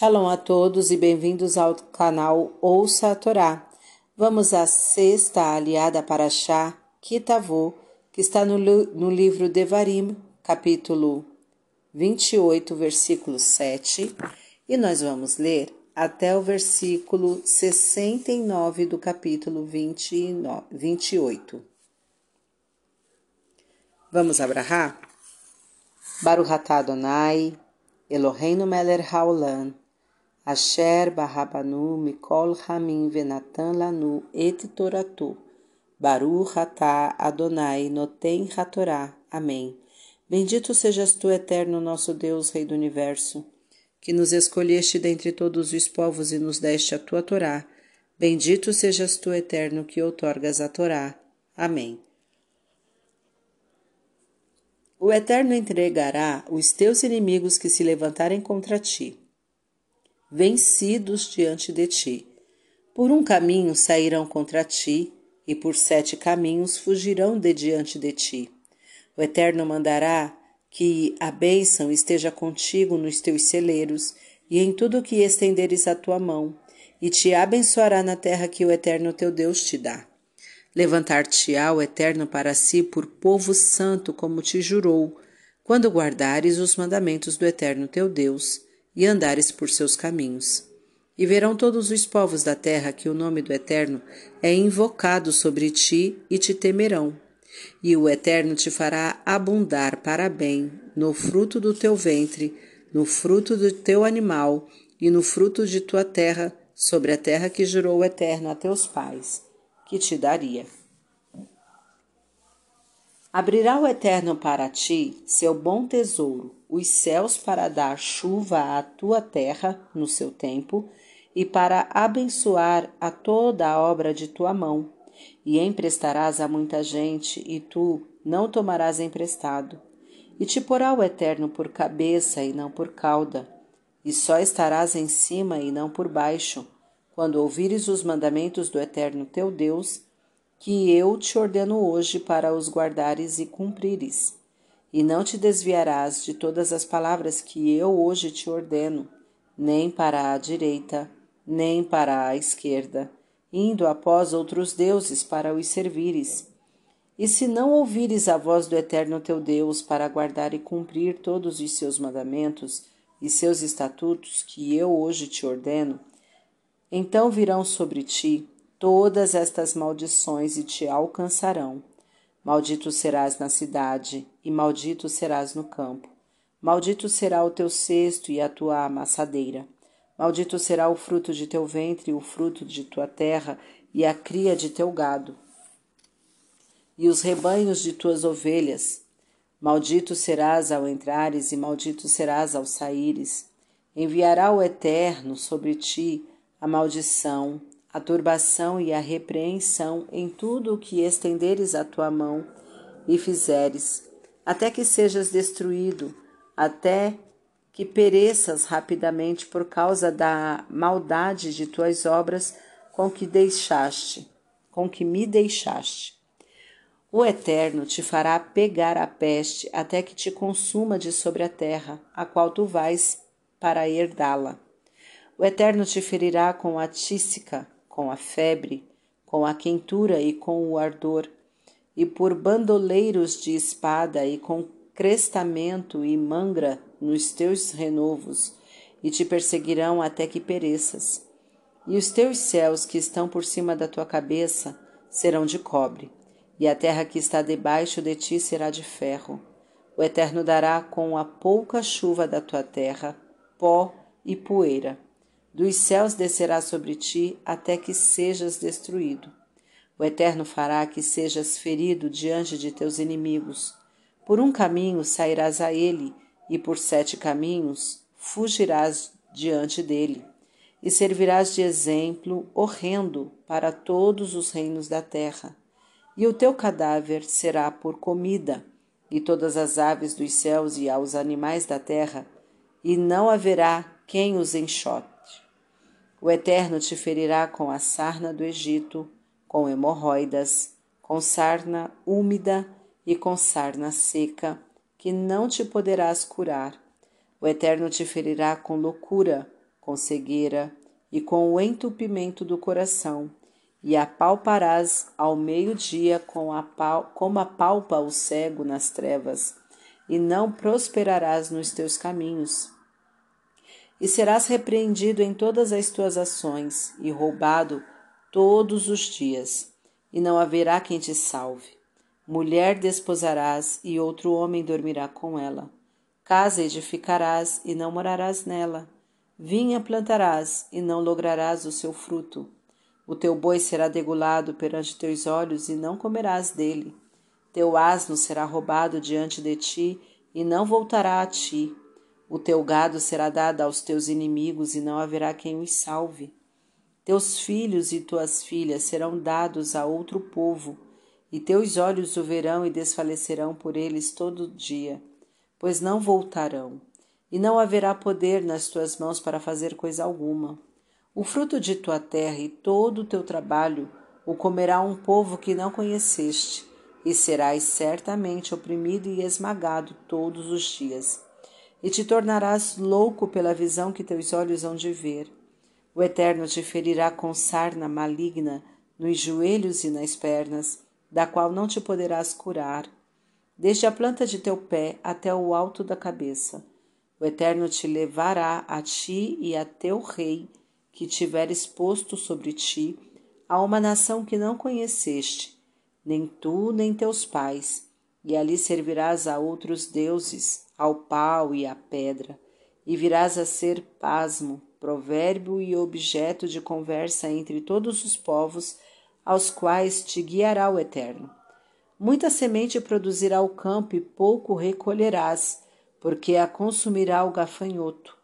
Shalom a todos e bem-vindos ao canal Ouça a Torá. Vamos à sexta aliada para Chá, Kitavô, que está no, no livro Devarim, capítulo 28, versículo 7, e nós vamos ler até o versículo 69 do capítulo 29, 28. Vamos abrahar? Baruch atah Adonai, Eloheinu melech haolam, Asher barrabanu mikol ramin venatan lanu et toratu, Baruch atah Adonai noten hatorá. Amém. Bendito sejas tu, eterno nosso Deus, Rei do Universo, que nos escolheste dentre todos os povos e nos deste a tua Torá. Bendito sejas tu, eterno, que outorgas a Torá. Amém. O Eterno entregará os teus inimigos que se levantarem contra ti, vencidos diante de ti. Por um caminho sairão contra ti, e por sete caminhos fugirão de diante de ti. O Eterno mandará que a bênção esteja contigo nos teus celeiros e em tudo que estenderes a tua mão, e te abençoará na terra que o Eterno teu Deus te dá. Levantar-te-á o Eterno para si por povo santo, como te jurou, quando guardares os mandamentos do Eterno teu Deus e andares por seus caminhos. E verão todos os povos da terra que o nome do Eterno é invocado sobre ti e te temerão. E o Eterno te fará abundar para bem no fruto do teu ventre, no fruto do teu animal e no fruto de tua terra, sobre a terra que jurou o Eterno a teus pais que te daria. Abrirá o Eterno para ti seu bom tesouro, os céus para dar chuva à tua terra no seu tempo, e para abençoar a toda a obra de tua mão. E emprestarás a muita gente, e tu não tomarás emprestado. E te porá o Eterno por cabeça e não por cauda, e só estarás em cima e não por baixo quando ouvires os mandamentos do Eterno teu Deus, que eu te ordeno hoje para os guardares e cumprires. E não te desviarás de todas as palavras que eu hoje te ordeno, nem para a direita, nem para a esquerda, indo após outros deuses para os servires. E se não ouvires a voz do Eterno teu Deus para guardar e cumprir todos os seus mandamentos e seus estatutos que eu hoje te ordeno, então virão sobre ti todas estas maldições e te alcançarão. Maldito serás na cidade, e maldito serás no campo. Maldito será o teu cesto e a tua amassadeira. Maldito será o fruto de teu ventre, o fruto de tua terra, e a cria de teu gado, e os rebanhos de tuas ovelhas. Maldito serás ao entrares, e maldito serás ao saíres. Enviará o Eterno sobre ti a maldição, a turbação e a repreensão em tudo o que estenderes a tua mão e fizeres, até que sejas destruído, até que pereças rapidamente por causa da maldade de tuas obras com que deixaste, com que me deixaste. O Eterno te fará pegar a peste até que te consuma de sobre a terra, a qual tu vais para herdá-la. O Eterno te ferirá com a tísica, com a febre, com a quentura e com o ardor, e por bandoleiros de espada e com crestamento e mangra nos teus renovos, e te perseguirão até que pereças. E os teus céus que estão por cima da tua cabeça serão de cobre, e a terra que está debaixo de ti será de ferro. O Eterno dará com a pouca chuva da tua terra pó e poeira dos céus descerá sobre ti até que sejas destruído. O Eterno fará que sejas ferido diante de teus inimigos. Por um caminho sairás a ele, e por sete caminhos fugirás diante dele, e servirás de exemplo horrendo para todos os reinos da terra. E o teu cadáver será por comida, e todas as aves dos céus e aos animais da terra, e não haverá quem os enxote. O Eterno te ferirá com a sarna do Egito, com hemorroidas, com sarna úmida e com sarna seca, que não te poderás curar. O Eterno te ferirá com loucura, com cegueira e com o entupimento do coração, e apalparás ao meio-dia com a pal como apalpa o cego nas trevas, e não prosperarás nos teus caminhos. E serás repreendido em todas as tuas ações, e roubado todos os dias, e não haverá quem te salve. Mulher desposarás, e outro homem dormirá com ela. Casa edificarás, e não morarás nela. Vinha plantarás, e não lograrás o seu fruto o teu boi será degolado perante teus olhos e não comerás dele. Teu asno será roubado diante de ti e não voltará a ti. O teu gado será dado aos teus inimigos e não haverá quem os salve. Teus filhos e tuas filhas serão dados a outro povo, e teus olhos o verão e desfalecerão por eles todo dia, pois não voltarão, e não haverá poder nas tuas mãos para fazer coisa alguma. O fruto de tua terra e todo o teu trabalho o comerá um povo que não conheceste, e serás certamente oprimido e esmagado todos os dias. E te tornarás louco pela visão que teus olhos hão de ver. O Eterno te ferirá com sarna maligna nos joelhos e nas pernas, da qual não te poderás curar, desde a planta de teu pé até o alto da cabeça. O Eterno te levará a ti e a teu rei que tiveres posto sobre ti a uma nação que não conheceste, nem tu nem teus pais, e ali servirás a outros deuses, ao pau e à pedra, e virás a ser pasmo, provérbio e objeto de conversa entre todos os povos aos quais te guiará o Eterno. Muita semente produzirá o campo e pouco recolherás, porque a consumirá o gafanhoto.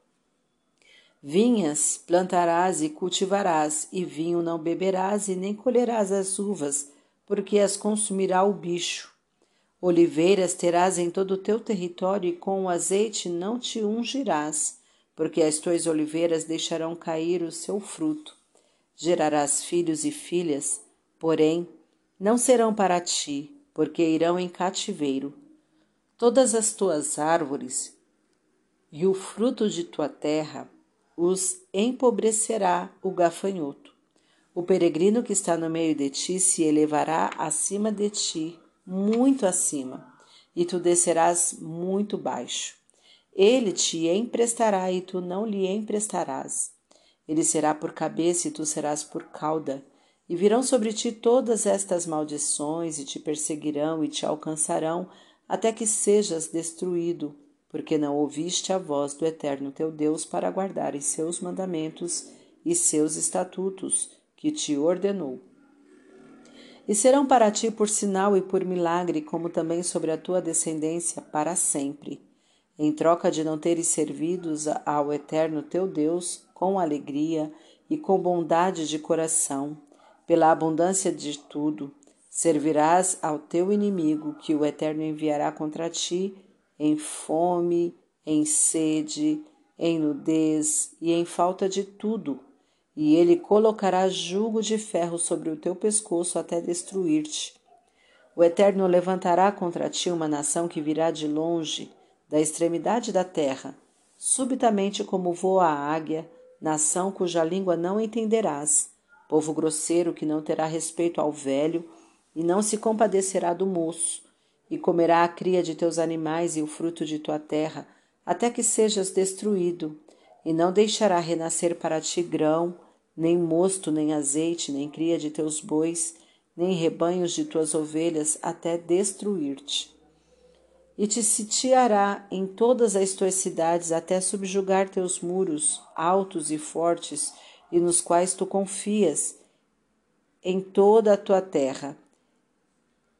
Vinhas plantarás e cultivarás, e vinho não beberás, e nem colherás as uvas, porque as consumirá o bicho. Oliveiras terás em todo o teu território, e com o azeite não te ungirás, porque as tuas oliveiras deixarão cair o seu fruto. Gerarás filhos e filhas, porém não serão para ti, porque irão em cativeiro. Todas as tuas árvores e o fruto de tua terra os empobrecerá o gafanhoto. O peregrino que está no meio de ti se elevará acima de ti, muito acima, e tu descerás muito baixo. Ele te emprestará e tu não lhe emprestarás. Ele será por cabeça e tu serás por cauda. E virão sobre ti todas estas maldições, e te perseguirão e te alcançarão, até que sejas destruído porque não ouviste a voz do Eterno teu Deus para guardares seus mandamentos e seus estatutos, que te ordenou. E serão para ti por sinal e por milagre, como também sobre a tua descendência para sempre, em troca de não teres servidos ao Eterno teu Deus com alegria e com bondade de coração, pela abundância de tudo, servirás ao teu inimigo que o Eterno enviará contra ti em fome, em sede, em nudez e em falta de tudo, e ele colocará jugo de ferro sobre o teu pescoço até destruir-te. O Eterno levantará contra ti uma nação que virá de longe, da extremidade da terra, subitamente como voa a águia, nação cuja língua não entenderás, povo grosseiro que não terá respeito ao velho e não se compadecerá do moço, e comerá a cria de teus animais e o fruto de tua terra, até que sejas destruído, e não deixará renascer para ti grão, nem mosto, nem azeite, nem cria de teus bois, nem rebanhos de tuas ovelhas, até destruir-te. E te sitiará em todas as tuas cidades, até subjugar teus muros, altos e fortes, e nos quais tu confias, em toda a tua terra,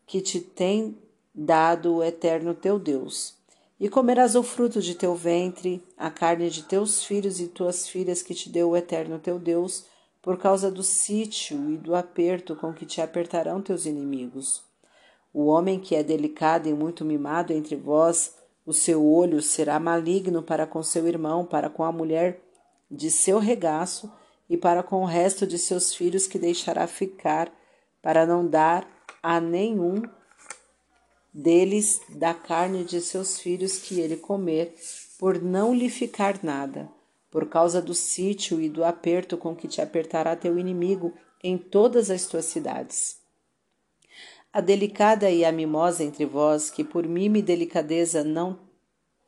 que te tem dado o eterno teu Deus. E comerás o fruto de teu ventre, a carne de teus filhos e tuas filhas que te deu o eterno teu Deus, por causa do sítio e do aperto com que te apertarão teus inimigos. O homem que é delicado e muito mimado entre vós, o seu olho será maligno para com seu irmão, para com a mulher de seu regaço e para com o resto de seus filhos que deixará ficar, para não dar a nenhum deles da carne de seus filhos que ele comer, por não lhe ficar nada, por causa do sítio e do aperto com que te apertará teu inimigo em todas as tuas cidades. A delicada e a mimosa entre vós, que por mima e delicadeza não,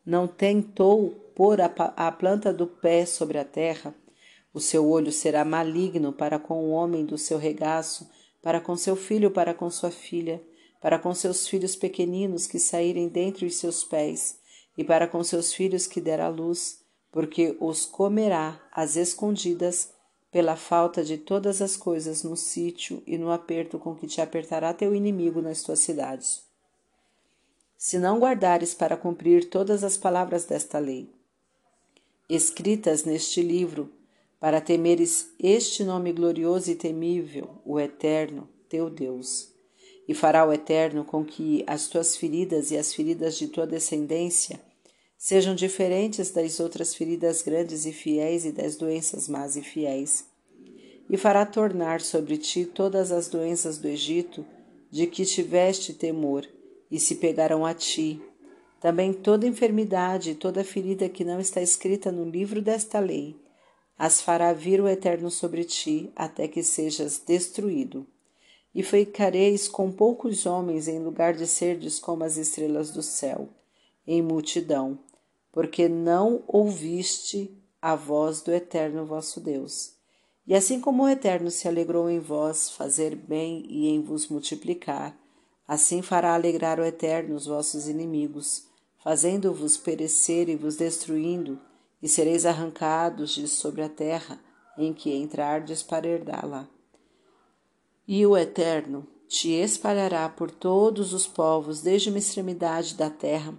não tentou pôr a, a planta do pé sobre a terra, o seu olho será maligno para com o homem do seu regaço, para com seu filho, para com sua filha, para com seus filhos pequeninos que saírem dentre os seus pés, e para com seus filhos que der à luz, porque os comerá às escondidas pela falta de todas as coisas no sítio e no aperto com que te apertará teu inimigo nas tuas cidades. Se não guardares para cumprir todas as palavras desta lei, escritas neste livro, para temeres este nome glorioso e temível, o Eterno, teu Deus. E fará o Eterno com que as tuas feridas e as feridas de tua descendência sejam diferentes das outras feridas grandes e fiéis e das doenças más e fiéis. E fará tornar sobre ti todas as doenças do Egito, de que tiveste temor, e se pegarão a ti. Também toda enfermidade e toda ferida que não está escrita no livro desta lei, as fará vir o Eterno sobre ti, até que sejas destruído. E ficareis com poucos homens em lugar de serdes como as estrelas do céu, em multidão porque não ouviste a voz do Eterno vosso Deus. E assim como o Eterno se alegrou em vós fazer bem e em vos multiplicar, assim fará alegrar o Eterno os vossos inimigos, fazendo-vos perecer e vos destruindo, e sereis arrancados de sobre a terra em que entrardes para herdá-la. E o Eterno te espalhará por todos os povos, desde uma extremidade da terra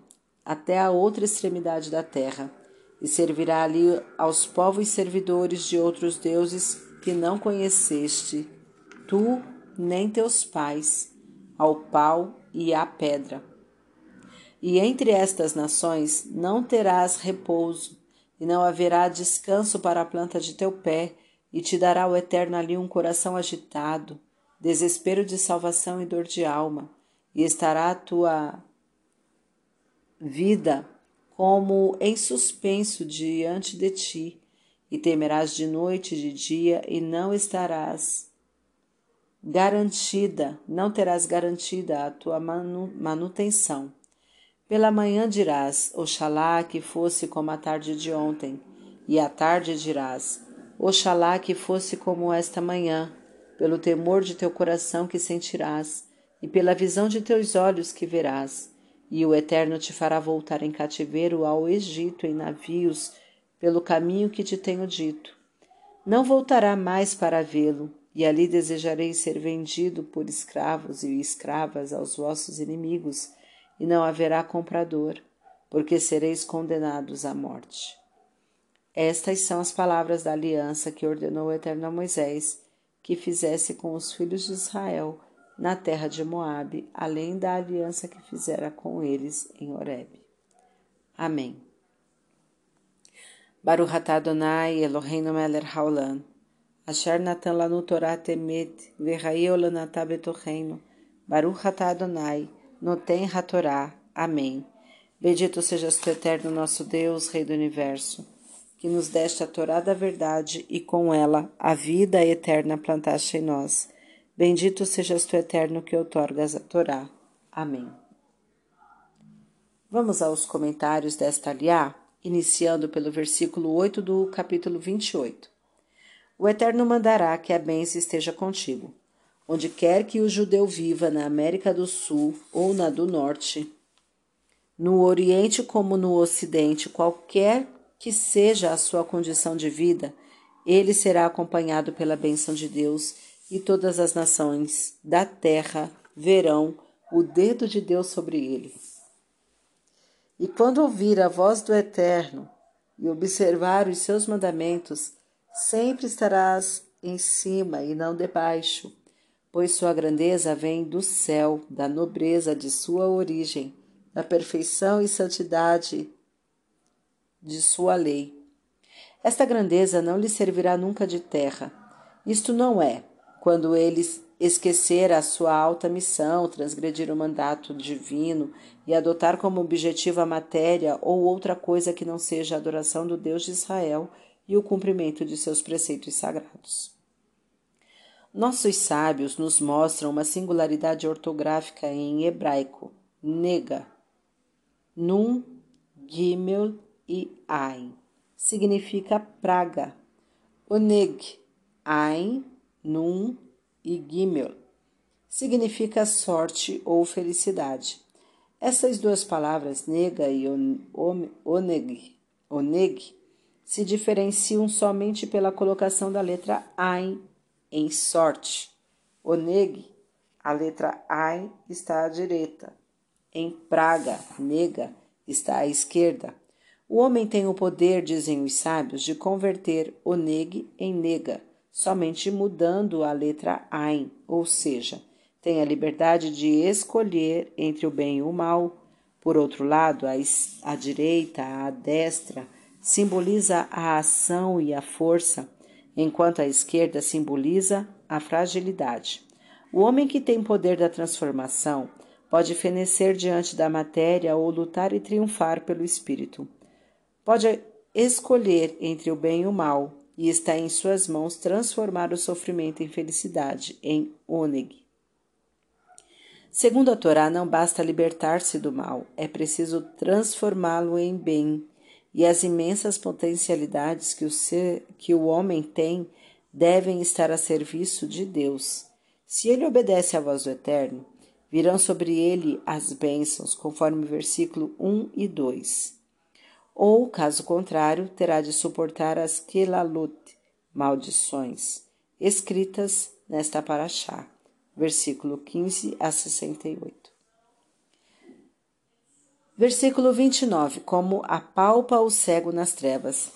até a outra extremidade da terra, e servirá ali aos povos servidores de outros deuses que não conheceste, tu nem teus pais, ao pau e à pedra. E entre estas nações não terás repouso, e não haverá descanso para a planta de teu pé, e te dará o Eterno ali um coração agitado, desespero de salvação e dor de alma, e estará a tua vida como em suspenso diante de ti, e temerás de noite e de dia, e não estarás garantida, não terás garantida a tua manutenção. Pela manhã dirás, Oxalá que fosse como a tarde de ontem, e à tarde dirás, Oxalá que fosse como esta manhã, pelo temor de teu coração que sentirás, e pela visão de teus olhos que verás e o Eterno te fará voltar em cativeiro ao Egito em navios, pelo caminho que te tenho dito. Não voltará mais para vê-lo, e ali desejareis ser vendido por escravos e escravas aos vossos inimigos, e não haverá comprador, porque sereis condenados à morte. Estas são as palavras da aliança que ordenou o Eterno a Moisés que fizesse com os filhos de Israel na terra de Moabe, além da aliança que fizera com eles em Horeb. Amém. Baruch Adonai Eloheinu melech haolam, asher natan lanu Torah temet, v'chayei olanatah betocheinu, Baruch Adonai, noten hatorá. Amém. Bendito sejas tu, eterno nosso Deus, Rei do Universo, que nos deste a Torá da verdade e com ela a vida eterna plantaste em nós Bendito sejas tu, eterno, que outorgas a Torá. Amém. Vamos aos comentários desta aliá, iniciando pelo versículo 8 do capítulo 28. O Eterno mandará que a bênção esteja contigo, onde quer que o judeu viva na América do Sul ou na do Norte, no Oriente como no Ocidente, qualquer que seja a sua condição de vida, ele será acompanhado pela bênção de Deus e todas as nações da terra verão o dedo de Deus sobre ele. E quando ouvir a voz do Eterno e observar os seus mandamentos, sempre estarás em cima e não debaixo, pois sua grandeza vem do céu, da nobreza de sua origem, da perfeição e santidade de sua lei. Esta grandeza não lhe servirá nunca de terra. Isto não é quando ele esquecer a sua alta missão, transgredir o mandato divino e adotar como objetivo a matéria ou outra coisa que não seja a adoração do Deus de Israel e o cumprimento de seus preceitos sagrados. Nossos sábios nos mostram uma singularidade ortográfica em hebraico, nega, nun, gimel e ain. Significa praga. Oneg, ain, nun e gimel. Significa sorte ou felicidade. Essas duas palavras, nega e oneg, oneg, se diferenciam somente pela colocação da letra Ain em sorte. Oneg, a letra Ain está à direita. Em praga, nega, está à esquerda. O homem tem o poder, dizem os sábios, de converter oneg em nega, somente mudando a letra Ain, ou seja, tem a liberdade de escolher entre o bem e o mal. Por outro lado, a, a direita, a destra, simboliza a ação e a força, enquanto a esquerda simboliza a fragilidade. O homem que tem poder da transformação pode fenecer diante da matéria ou lutar e triunfar pelo espírito. Pode escolher entre o bem e o mal, e está em suas mãos transformar o sofrimento em felicidade, em oneg. Segundo a Torá, não basta libertar-se do mal, é preciso transformá-lo em bem. E as imensas potencialidades que o, ser, que o homem tem devem estar a serviço de Deus. Se ele obedece à voz do Eterno, virão sobre ele as bênçãos, conforme o versículo 1 e 2. Ou, caso contrário, terá de suportar as Kelalut, maldições, escritas nesta paraxá versículo 15 a 68. Versículo 29. Como apalpa o cego nas trevas.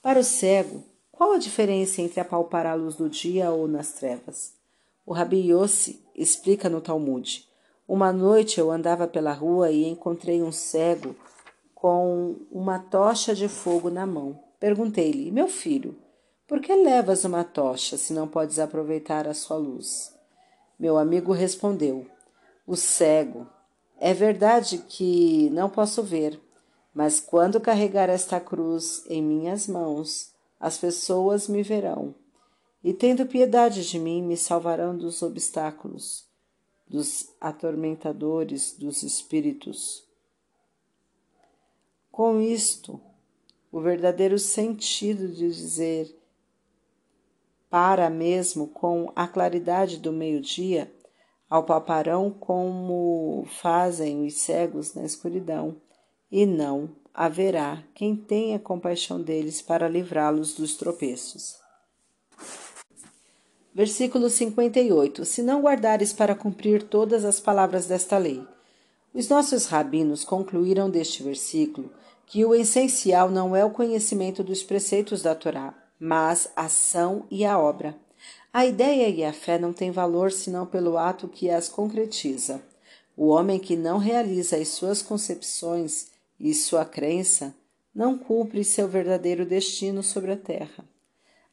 Para o cego, qual a diferença entre apalpar a luz do dia ou nas trevas? O Rabi Yossi explica no Talmud. Uma noite eu andava pela rua e encontrei um cego com uma tocha de fogo na mão. Perguntei-lhe, meu filho, por que levas uma tocha se não podes aproveitar a sua luz? Meu amigo respondeu: O cego. É verdade que não posso ver, mas quando carregar esta cruz em minhas mãos, as pessoas me verão. E tendo piedade de mim, me salvarão dos obstáculos, dos atormentadores, dos espíritos. Com isto, o verdadeiro sentido de dizer para mesmo com a claridade do meio-dia, ao paparão como fazem os cegos na escuridão, e não haverá quem tenha compaixão deles para livrá-los dos tropeços. Versículo 58. Se não guardares para cumprir todas as palavras desta lei. Os nossos rabinos concluíram deste versículo que o essencial não é o conhecimento dos preceitos da Torá, mas a ação e a obra. A ideia e a fé não têm valor senão pelo ato que as concretiza. O homem que não realiza as suas concepções e sua crença não cumpre seu verdadeiro destino sobre a terra.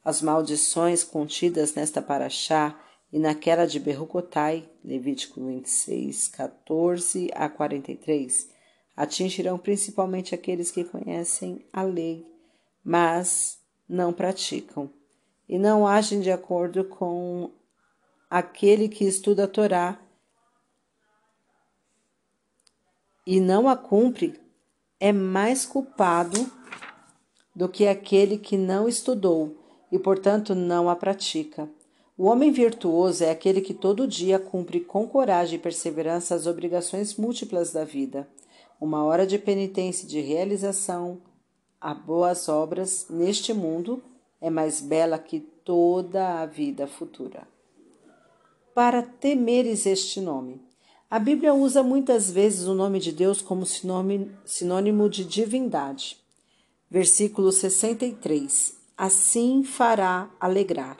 As maldições contidas nesta paraxá e naquela de Berrucotai, Levítico 26, 14 a 43, atingirão principalmente aqueles que conhecem a lei, mas não praticam e não agem de acordo com aquele que estuda a Torá e não a cumpre, é mais culpado do que aquele que não estudou e, portanto, não a pratica. O homem virtuoso é aquele que todo dia cumpre com coragem e perseverança as obrigações múltiplas da vida. Uma hora de penitência e de realização a boas obras neste mundo é mais bela que toda a vida futura. Para temeres este nome. A Bíblia usa muitas vezes o nome de Deus como sinônimo de divindade. Versículo 63. Assim fará alegrar.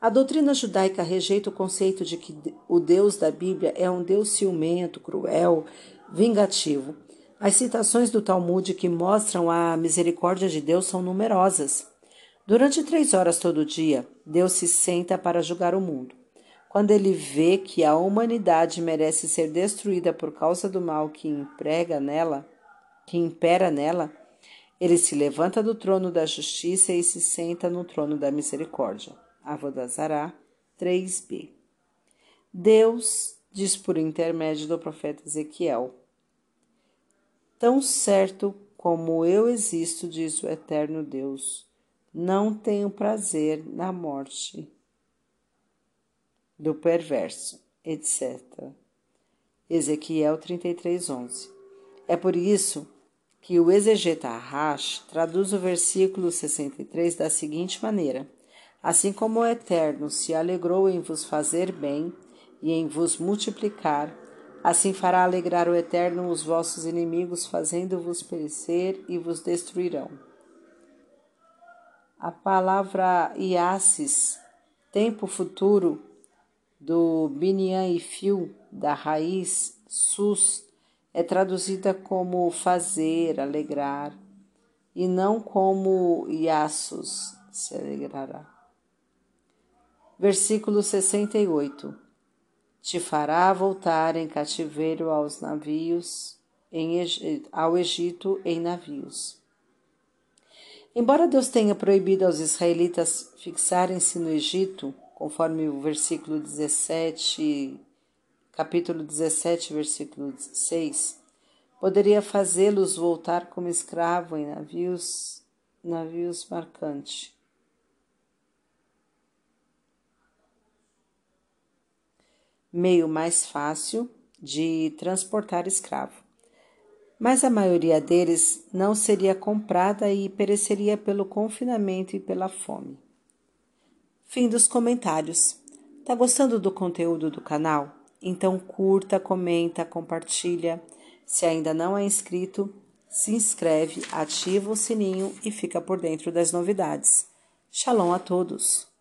A doutrina judaica rejeita o conceito de que o Deus da Bíblia é um Deus ciumento, cruel, vingativo. As citações do Talmud que mostram a misericórdia de Deus são numerosas. Durante três horas todo dia, Deus se senta para julgar o mundo. Quando ele vê que a humanidade merece ser destruída por causa do mal que emprega nela, que impera nela, Ele se levanta do trono da justiça e se senta no trono da misericórdia. Avodazará 3b. Deus diz por intermédio do profeta Ezequiel: Tão certo como eu existo, diz o eterno Deus, não tenho prazer na morte do perverso, etc. Ezequiel 33:11. É por isso que o exegeta Arrash traduz o versículo 63 da seguinte maneira: Assim como o Eterno se alegrou em vos fazer bem e em vos multiplicar, assim fará alegrar o Eterno os vossos inimigos, fazendo-vos perecer e vos destruirão. A palavra Iasis, tempo futuro, do Binyan e Fio, da raiz sus, é traduzida como fazer, alegrar, e não como Iassos, se alegrará. Versículo 68. Te fará voltar em cativeiro aos navios, em, ao Egito em navios. Embora Deus tenha proibido aos israelitas fixarem-se no Egito, conforme o versículo 17 capítulo 17, versículo 16, poderia fazê-los voltar como escravo em navios, navios marcantes. Meio mais fácil de transportar escravo. Mas a maioria deles não seria comprada e pereceria pelo confinamento e pela fome. Fim dos comentários. Tá gostando do conteúdo do canal? Então curta, comenta, compartilha. Se ainda não é inscrito, se inscreve, ativa o sininho e fica por dentro das novidades. Shalom a todos!